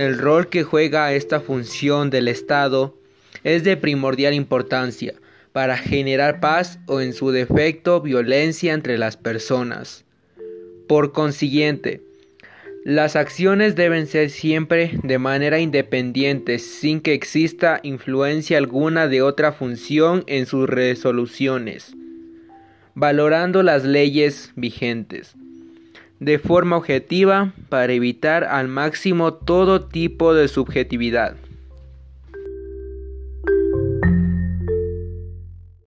El rol que juega esta función del Estado es de primordial importancia para generar paz o en su defecto violencia entre las personas. Por consiguiente, las acciones deben ser siempre de manera independiente sin que exista influencia alguna de otra función en sus resoluciones, valorando las leyes vigentes de forma objetiva para evitar al máximo todo tipo de subjetividad.